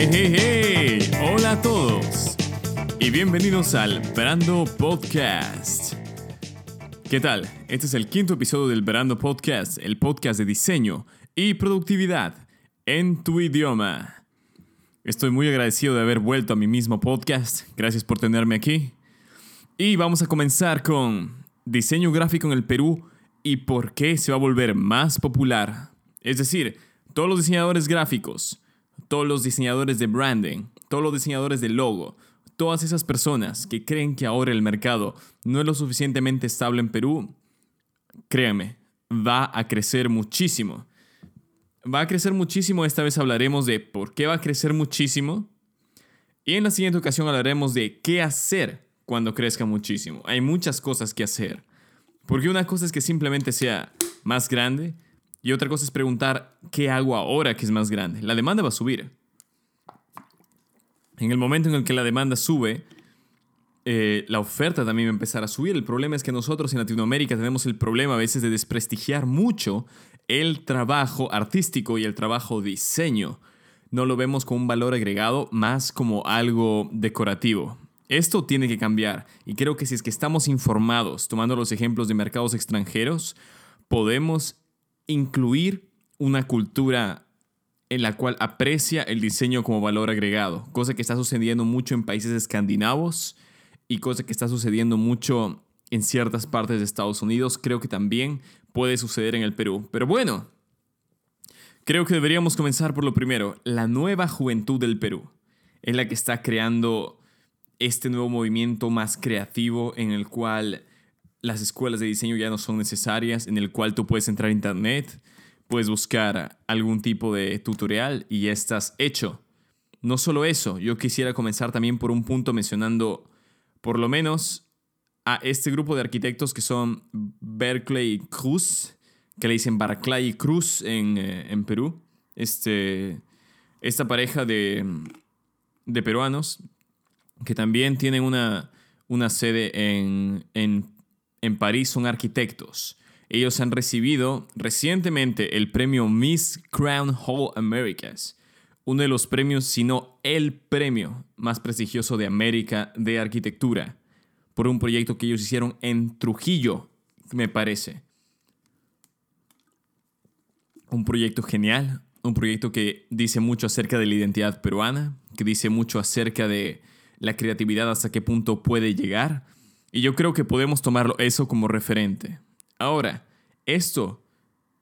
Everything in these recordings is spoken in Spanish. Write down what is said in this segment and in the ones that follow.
Hey, hey, hey. Hola a todos y bienvenidos al Brando Podcast. ¿Qué tal? Este es el quinto episodio del Brando Podcast, el podcast de diseño y productividad en tu idioma. Estoy muy agradecido de haber vuelto a mi mismo podcast. Gracias por tenerme aquí. Y vamos a comenzar con diseño gráfico en el Perú y por qué se va a volver más popular. Es decir, todos los diseñadores gráficos, todos los diseñadores de branding, todos los diseñadores de logo, todas esas personas que creen que ahora el mercado no es lo suficientemente estable en Perú, créanme, va a crecer muchísimo. Va a crecer muchísimo, esta vez hablaremos de por qué va a crecer muchísimo. Y en la siguiente ocasión hablaremos de qué hacer cuando crezca muchísimo. Hay muchas cosas que hacer. Porque una cosa es que simplemente sea más grande y otra cosa es preguntar qué hago ahora que es más grande. La demanda va a subir. En el momento en el que la demanda sube, eh, la oferta también va a empezar a subir. El problema es que nosotros en Latinoamérica tenemos el problema a veces de desprestigiar mucho el trabajo artístico y el trabajo diseño. No lo vemos como un valor agregado, más como algo decorativo. Esto tiene que cambiar y creo que si es que estamos informados, tomando los ejemplos de mercados extranjeros, podemos incluir una cultura en la cual aprecia el diseño como valor agregado, cosa que está sucediendo mucho en países escandinavos y cosa que está sucediendo mucho en ciertas partes de Estados Unidos, creo que también puede suceder en el Perú. Pero bueno, creo que deberíamos comenzar por lo primero, la nueva juventud del Perú, es la que está creando este nuevo movimiento más creativo en el cual las escuelas de diseño ya no son necesarias, en el cual tú puedes entrar a internet, puedes buscar algún tipo de tutorial y ya estás hecho. No solo eso, yo quisiera comenzar también por un punto mencionando por lo menos a este grupo de arquitectos que son Berkeley Cruz, que le dicen Barclay Cruz en, eh, en Perú. Este, esta pareja de, de, peruanos que también tienen una, una sede en, en en París son arquitectos. Ellos han recibido recientemente el premio Miss Crown Hall Americas, uno de los premios, si no el premio más prestigioso de América de arquitectura, por un proyecto que ellos hicieron en Trujillo, me parece. Un proyecto genial, un proyecto que dice mucho acerca de la identidad peruana, que dice mucho acerca de la creatividad hasta qué punto puede llegar y yo creo que podemos tomarlo eso como referente. Ahora, esto,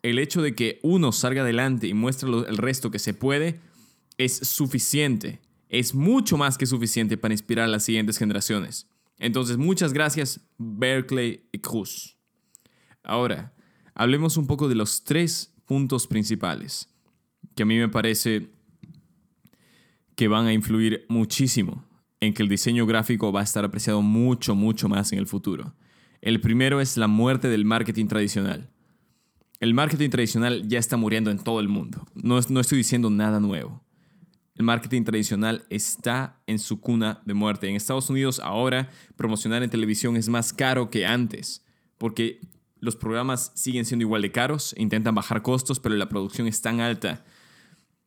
el hecho de que uno salga adelante y muestre el resto que se puede, es suficiente. Es mucho más que suficiente para inspirar a las siguientes generaciones. Entonces, muchas gracias, Berkeley y Cruz. Ahora, hablemos un poco de los tres puntos principales que a mí me parece que van a influir muchísimo en que el diseño gráfico va a estar apreciado mucho, mucho más en el futuro. El primero es la muerte del marketing tradicional. El marketing tradicional ya está muriendo en todo el mundo. No, no estoy diciendo nada nuevo. El marketing tradicional está en su cuna de muerte. En Estados Unidos ahora promocionar en televisión es más caro que antes, porque los programas siguen siendo igual de caros, intentan bajar costos, pero la producción es tan alta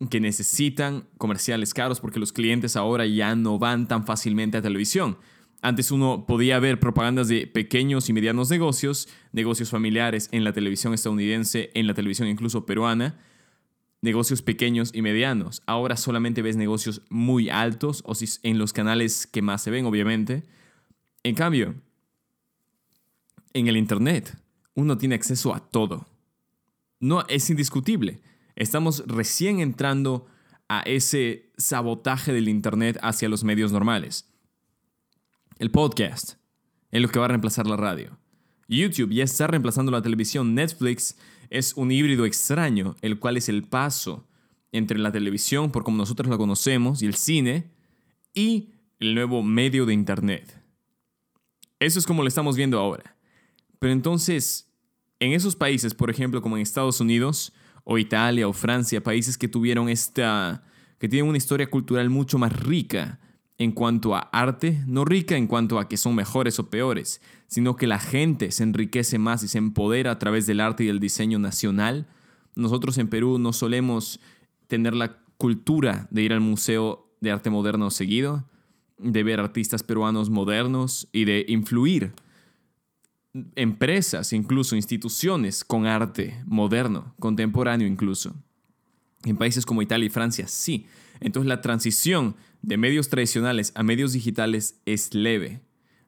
que necesitan comerciales caros porque los clientes ahora ya no van tan fácilmente a televisión. Antes uno podía ver propagandas de pequeños y medianos negocios, negocios familiares en la televisión estadounidense, en la televisión incluso peruana, negocios pequeños y medianos. Ahora solamente ves negocios muy altos o en los canales que más se ven, obviamente. En cambio, en el Internet uno tiene acceso a todo. No es indiscutible. Estamos recién entrando a ese sabotaje del Internet hacia los medios normales. El podcast es lo que va a reemplazar la radio. YouTube ya está reemplazando la televisión. Netflix es un híbrido extraño, el cual es el paso entre la televisión, por como nosotros la conocemos, y el cine, y el nuevo medio de Internet. Eso es como lo estamos viendo ahora. Pero entonces, en esos países, por ejemplo, como en Estados Unidos, o Italia o Francia, países que tuvieron esta, que tienen una historia cultural mucho más rica en cuanto a arte, no rica en cuanto a que son mejores o peores, sino que la gente se enriquece más y se empodera a través del arte y del diseño nacional. Nosotros en Perú no solemos tener la cultura de ir al Museo de Arte Moderno seguido, de ver artistas peruanos modernos y de influir empresas, incluso instituciones con arte moderno, contemporáneo incluso. En países como Italia y Francia, sí. Entonces la transición de medios tradicionales a medios digitales es leve.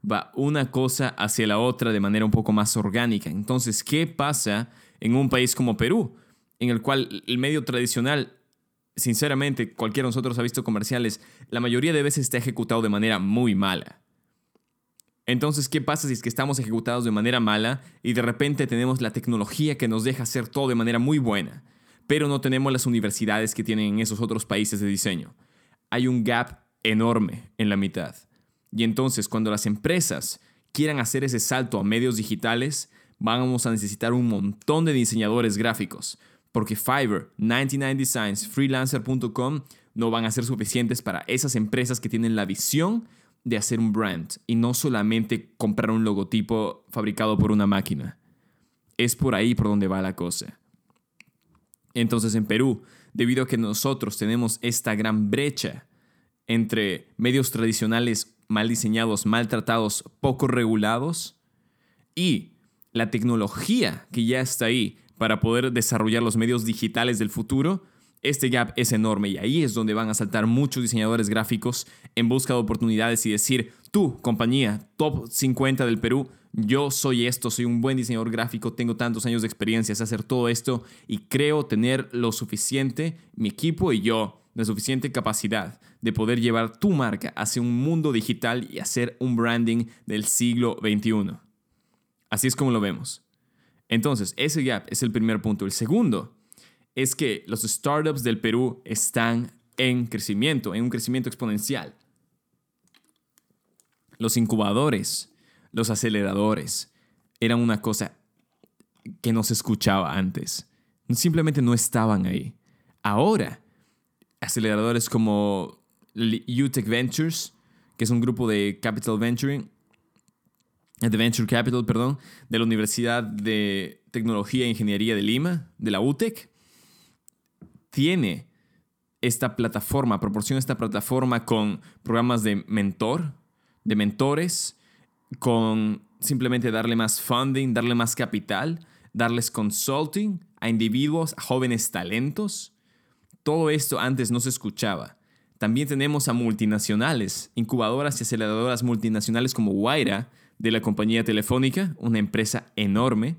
Va una cosa hacia la otra de manera un poco más orgánica. Entonces, ¿qué pasa en un país como Perú, en el cual el medio tradicional, sinceramente, cualquiera de nosotros ha visto comerciales, la mayoría de veces está ejecutado de manera muy mala? Entonces, ¿qué pasa si es que estamos ejecutados de manera mala y de repente tenemos la tecnología que nos deja hacer todo de manera muy buena, pero no tenemos las universidades que tienen en esos otros países de diseño? Hay un gap enorme en la mitad. Y entonces, cuando las empresas quieran hacer ese salto a medios digitales, vamos a necesitar un montón de diseñadores gráficos, porque Fiverr, 99 Designs, freelancer.com no van a ser suficientes para esas empresas que tienen la visión de hacer un brand y no solamente comprar un logotipo fabricado por una máquina. Es por ahí por donde va la cosa. Entonces en Perú, debido a que nosotros tenemos esta gran brecha entre medios tradicionales mal diseñados, maltratados, poco regulados y la tecnología que ya está ahí para poder desarrollar los medios digitales del futuro, este gap es enorme y ahí es donde van a saltar muchos diseñadores gráficos en busca de oportunidades y decir, tú, compañía, top 50 del Perú, yo soy esto, soy un buen diseñador gráfico, tengo tantos años de experiencia en hacer todo esto y creo tener lo suficiente, mi equipo y yo, la suficiente capacidad de poder llevar tu marca hacia un mundo digital y hacer un branding del siglo XXI. Así es como lo vemos. Entonces, ese gap es el primer punto. El segundo es que los startups del Perú están en crecimiento, en un crecimiento exponencial. Los incubadores, los aceleradores, eran una cosa que no se escuchaba antes. Simplemente no estaban ahí. Ahora, aceleradores como UTech Ventures, que es un grupo de capital venturing, de Venture Capital, perdón, de la Universidad de Tecnología e Ingeniería de Lima, de la UTEC, tiene esta plataforma, proporciona esta plataforma con programas de mentor, de mentores, con simplemente darle más funding, darle más capital, darles consulting a individuos, a jóvenes talentos. Todo esto antes no se escuchaba. También tenemos a multinacionales, incubadoras y aceleradoras multinacionales como Guaira, de la compañía telefónica, una empresa enorme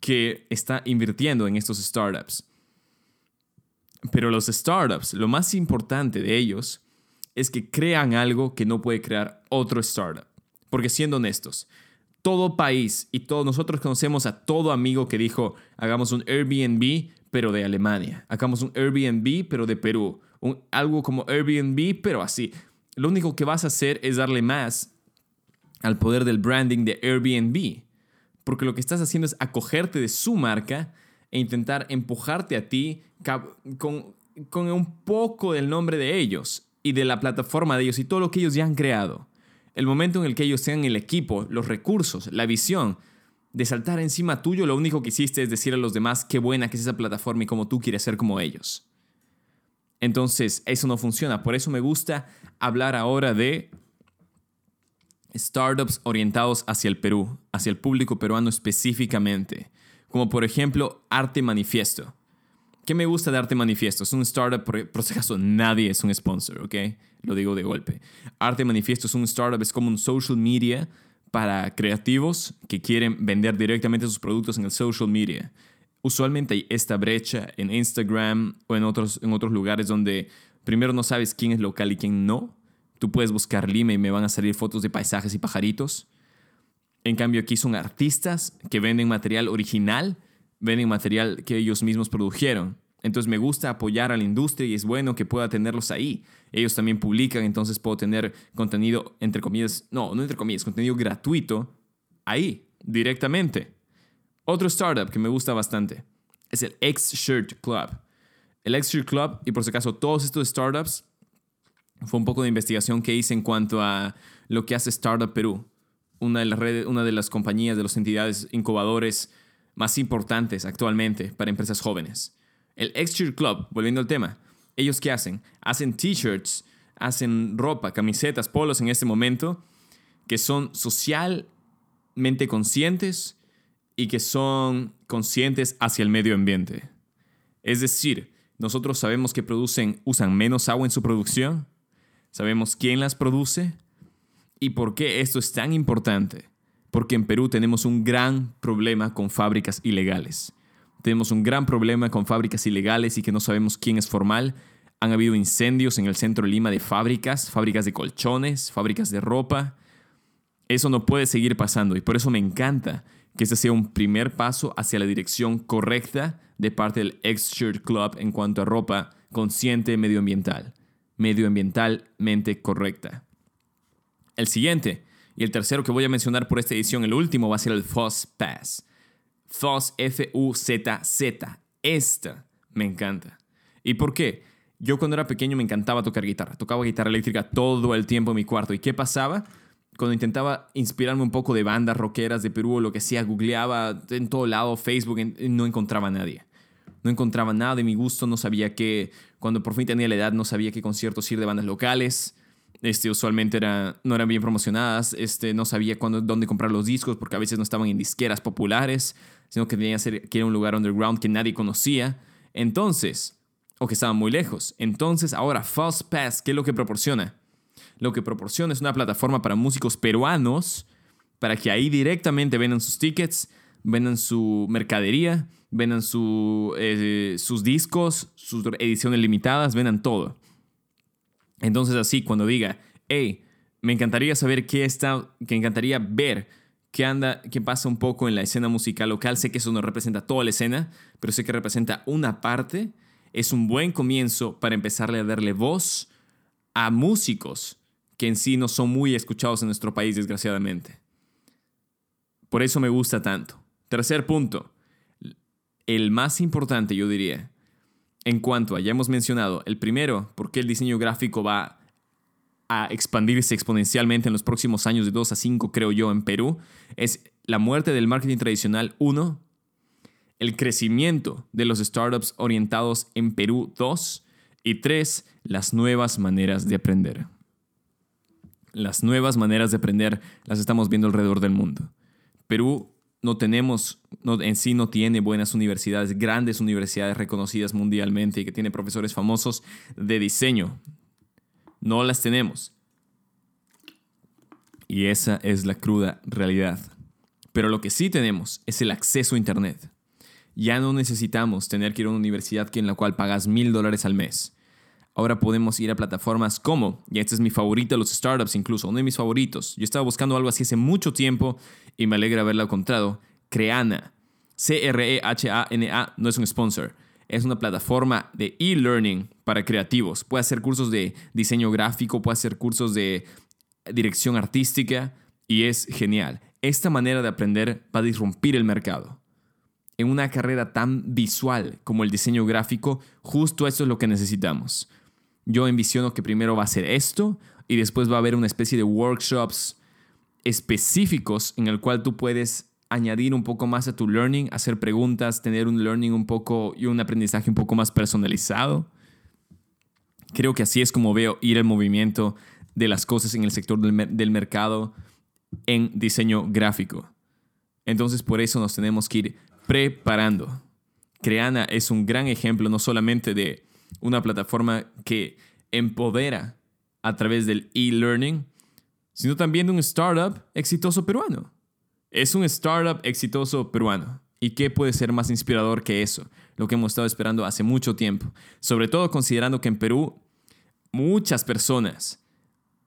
que está invirtiendo en estos startups. Pero los startups, lo más importante de ellos es que crean algo que no puede crear otro startup. Porque siendo honestos, todo país y todos nosotros conocemos a todo amigo que dijo, hagamos un Airbnb, pero de Alemania. Hagamos un Airbnb, pero de Perú. Un, algo como Airbnb, pero así. Lo único que vas a hacer es darle más al poder del branding de Airbnb. Porque lo que estás haciendo es acogerte de su marca e intentar empujarte a ti con, con un poco del nombre de ellos y de la plataforma de ellos y todo lo que ellos ya han creado. El momento en el que ellos tengan el equipo, los recursos, la visión de saltar encima tuyo, lo único que hiciste es decir a los demás qué buena que es esa plataforma y cómo tú quieres ser como ellos. Entonces, eso no funciona. Por eso me gusta hablar ahora de startups orientados hacia el Perú, hacia el público peruano específicamente como por ejemplo Arte Manifiesto. ¿Qué me gusta de Arte Manifiesto? Es un startup, por, por si acaso nadie es un sponsor, ¿ok? Lo digo de golpe. Arte Manifiesto es un startup, es como un social media para creativos que quieren vender directamente sus productos en el social media. Usualmente hay esta brecha en Instagram o en otros, en otros lugares donde primero no sabes quién es local y quién no. Tú puedes buscar Lima y me van a salir fotos de paisajes y pajaritos. En cambio, aquí son artistas que venden material original, venden material que ellos mismos produjeron. Entonces me gusta apoyar a la industria y es bueno que pueda tenerlos ahí. Ellos también publican, entonces puedo tener contenido, entre comillas, no, no entre comillas, contenido gratuito ahí, directamente. Otro startup que me gusta bastante es el X-Shirt Club. El X-Shirt Club, y por si acaso todos estos startups, fue un poco de investigación que hice en cuanto a lo que hace Startup Perú una de las una de las compañías, de las entidades incubadores más importantes actualmente para empresas jóvenes. El Exture Club, volviendo al tema, ¿Ellos qué hacen? Hacen t-shirts, hacen ropa, camisetas, polos en este momento, que son socialmente conscientes y que son conscientes hacia el medio ambiente. Es decir, nosotros sabemos que producen, usan menos agua en su producción, sabemos quién las produce y por qué esto es tan importante. Porque en Perú tenemos un gran problema con fábricas ilegales. Tenemos un gran problema con fábricas ilegales y que no sabemos quién es formal. Han habido incendios en el centro de Lima de fábricas, fábricas de colchones, fábricas de ropa. Eso no puede seguir pasando y por eso me encanta que este sea un primer paso hacia la dirección correcta de parte del X-Shirt Club en cuanto a ropa consciente medioambiental, medioambientalmente correcta. El siguiente y el tercero que voy a mencionar por esta edición, el último, va a ser el Fuzz Pass. Fuzz F-U-Z-Z. Esta me encanta. ¿Y por qué? Yo cuando era pequeño me encantaba tocar guitarra. Tocaba guitarra eléctrica todo el tiempo en mi cuarto. ¿Y qué pasaba? Cuando intentaba inspirarme un poco de bandas rockeras de Perú o lo que sea, googleaba en todo lado, Facebook, no encontraba a nadie. No encontraba nada de mi gusto, no sabía qué, cuando por fin tenía la edad, no sabía qué conciertos ir de bandas locales. Este, usualmente era, no eran bien promocionadas, este, no sabía cuándo, dónde comprar los discos porque a veces no estaban en disqueras populares, sino que tenía que, ser, que era un lugar underground que nadie conocía. Entonces, o que estaban muy lejos. Entonces, ahora Fast Pass, ¿qué es lo que proporciona? Lo que proporciona es una plataforma para músicos peruanos para que ahí directamente vendan sus tickets, vendan su mercadería, vendan su, eh, sus discos, sus ediciones limitadas, vendan todo. Entonces así, cuando diga, hey, me encantaría saber qué está, que encantaría ver qué anda, qué pasa un poco en la escena musical local, sé que eso no representa toda la escena, pero sé que representa una parte, es un buen comienzo para empezarle a darle voz a músicos que en sí no son muy escuchados en nuestro país, desgraciadamente. Por eso me gusta tanto. Tercer punto, el más importante yo diría, en cuanto a, ya hemos mencionado, el primero, porque el diseño gráfico va a expandirse exponencialmente en los próximos años de 2 a 5, creo yo, en Perú, es la muerte del marketing tradicional, uno, el crecimiento de los startups orientados en Perú, dos, y tres, las nuevas maneras de aprender. Las nuevas maneras de aprender las estamos viendo alrededor del mundo. Perú no tenemos, no, en sí no tiene buenas universidades, grandes universidades reconocidas mundialmente y que tiene profesores famosos de diseño. No las tenemos. Y esa es la cruda realidad. Pero lo que sí tenemos es el acceso a Internet. Ya no necesitamos tener que ir a una universidad en la cual pagas mil dólares al mes. Ahora podemos ir a plataformas como, y este es mi favorito los startups incluso, uno de mis favoritos. Yo estaba buscando algo así hace mucho tiempo y me alegra haberlo encontrado. Creana. C-R-E-H-A-N-A no es un sponsor. Es una plataforma de e-learning para creativos. Puede hacer cursos de diseño gráfico, puede hacer cursos de dirección artística y es genial. Esta manera de aprender va a disrumpir el mercado. En una carrera tan visual como el diseño gráfico, justo eso es lo que necesitamos. Yo envisiono que primero va a ser esto y después va a haber una especie de workshops específicos en el cual tú puedes añadir un poco más a tu learning, hacer preguntas, tener un learning un poco y un aprendizaje un poco más personalizado. Creo que así es como veo ir el movimiento de las cosas en el sector del, del mercado en diseño gráfico. Entonces por eso nos tenemos que ir preparando. Creana es un gran ejemplo no solamente de una plataforma que empodera a través del e-learning, sino también de un startup exitoso peruano. Es un startup exitoso peruano. ¿Y qué puede ser más inspirador que eso? Lo que hemos estado esperando hace mucho tiempo. Sobre todo considerando que en Perú muchas personas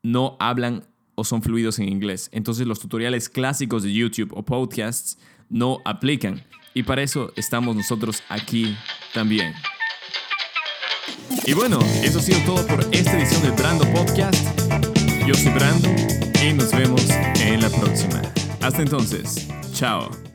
no hablan o son fluidos en inglés. Entonces los tutoriales clásicos de YouTube o podcasts no aplican. Y para eso estamos nosotros aquí también. Y bueno, eso ha sido todo por esta edición del Brando Podcast. Yo soy Brando y nos vemos en la próxima. Hasta entonces, chao.